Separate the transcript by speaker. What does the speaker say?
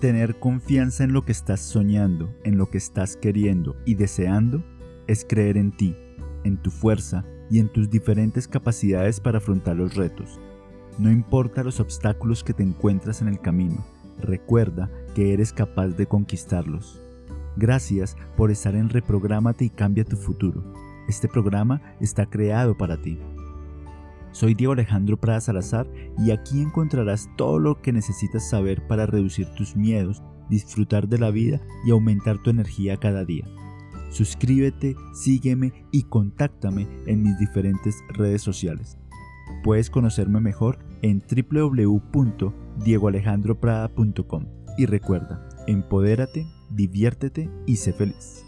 Speaker 1: Tener confianza en lo que estás soñando, en lo que estás queriendo y deseando, es creer en ti, en tu fuerza y en tus diferentes capacidades para afrontar los retos. No importa los obstáculos que te encuentras en el camino, recuerda que eres capaz de conquistarlos. Gracias por estar en Reprográmate y Cambia tu Futuro. Este programa está creado para ti. Soy Diego Alejandro Prada Salazar y aquí encontrarás todo lo que necesitas saber para reducir tus miedos, disfrutar de la vida y aumentar tu energía cada día. Suscríbete, sígueme y contáctame en mis diferentes redes sociales. Puedes conocerme mejor en www.diegoalejandroprada.com y recuerda, empodérate, diviértete y sé feliz.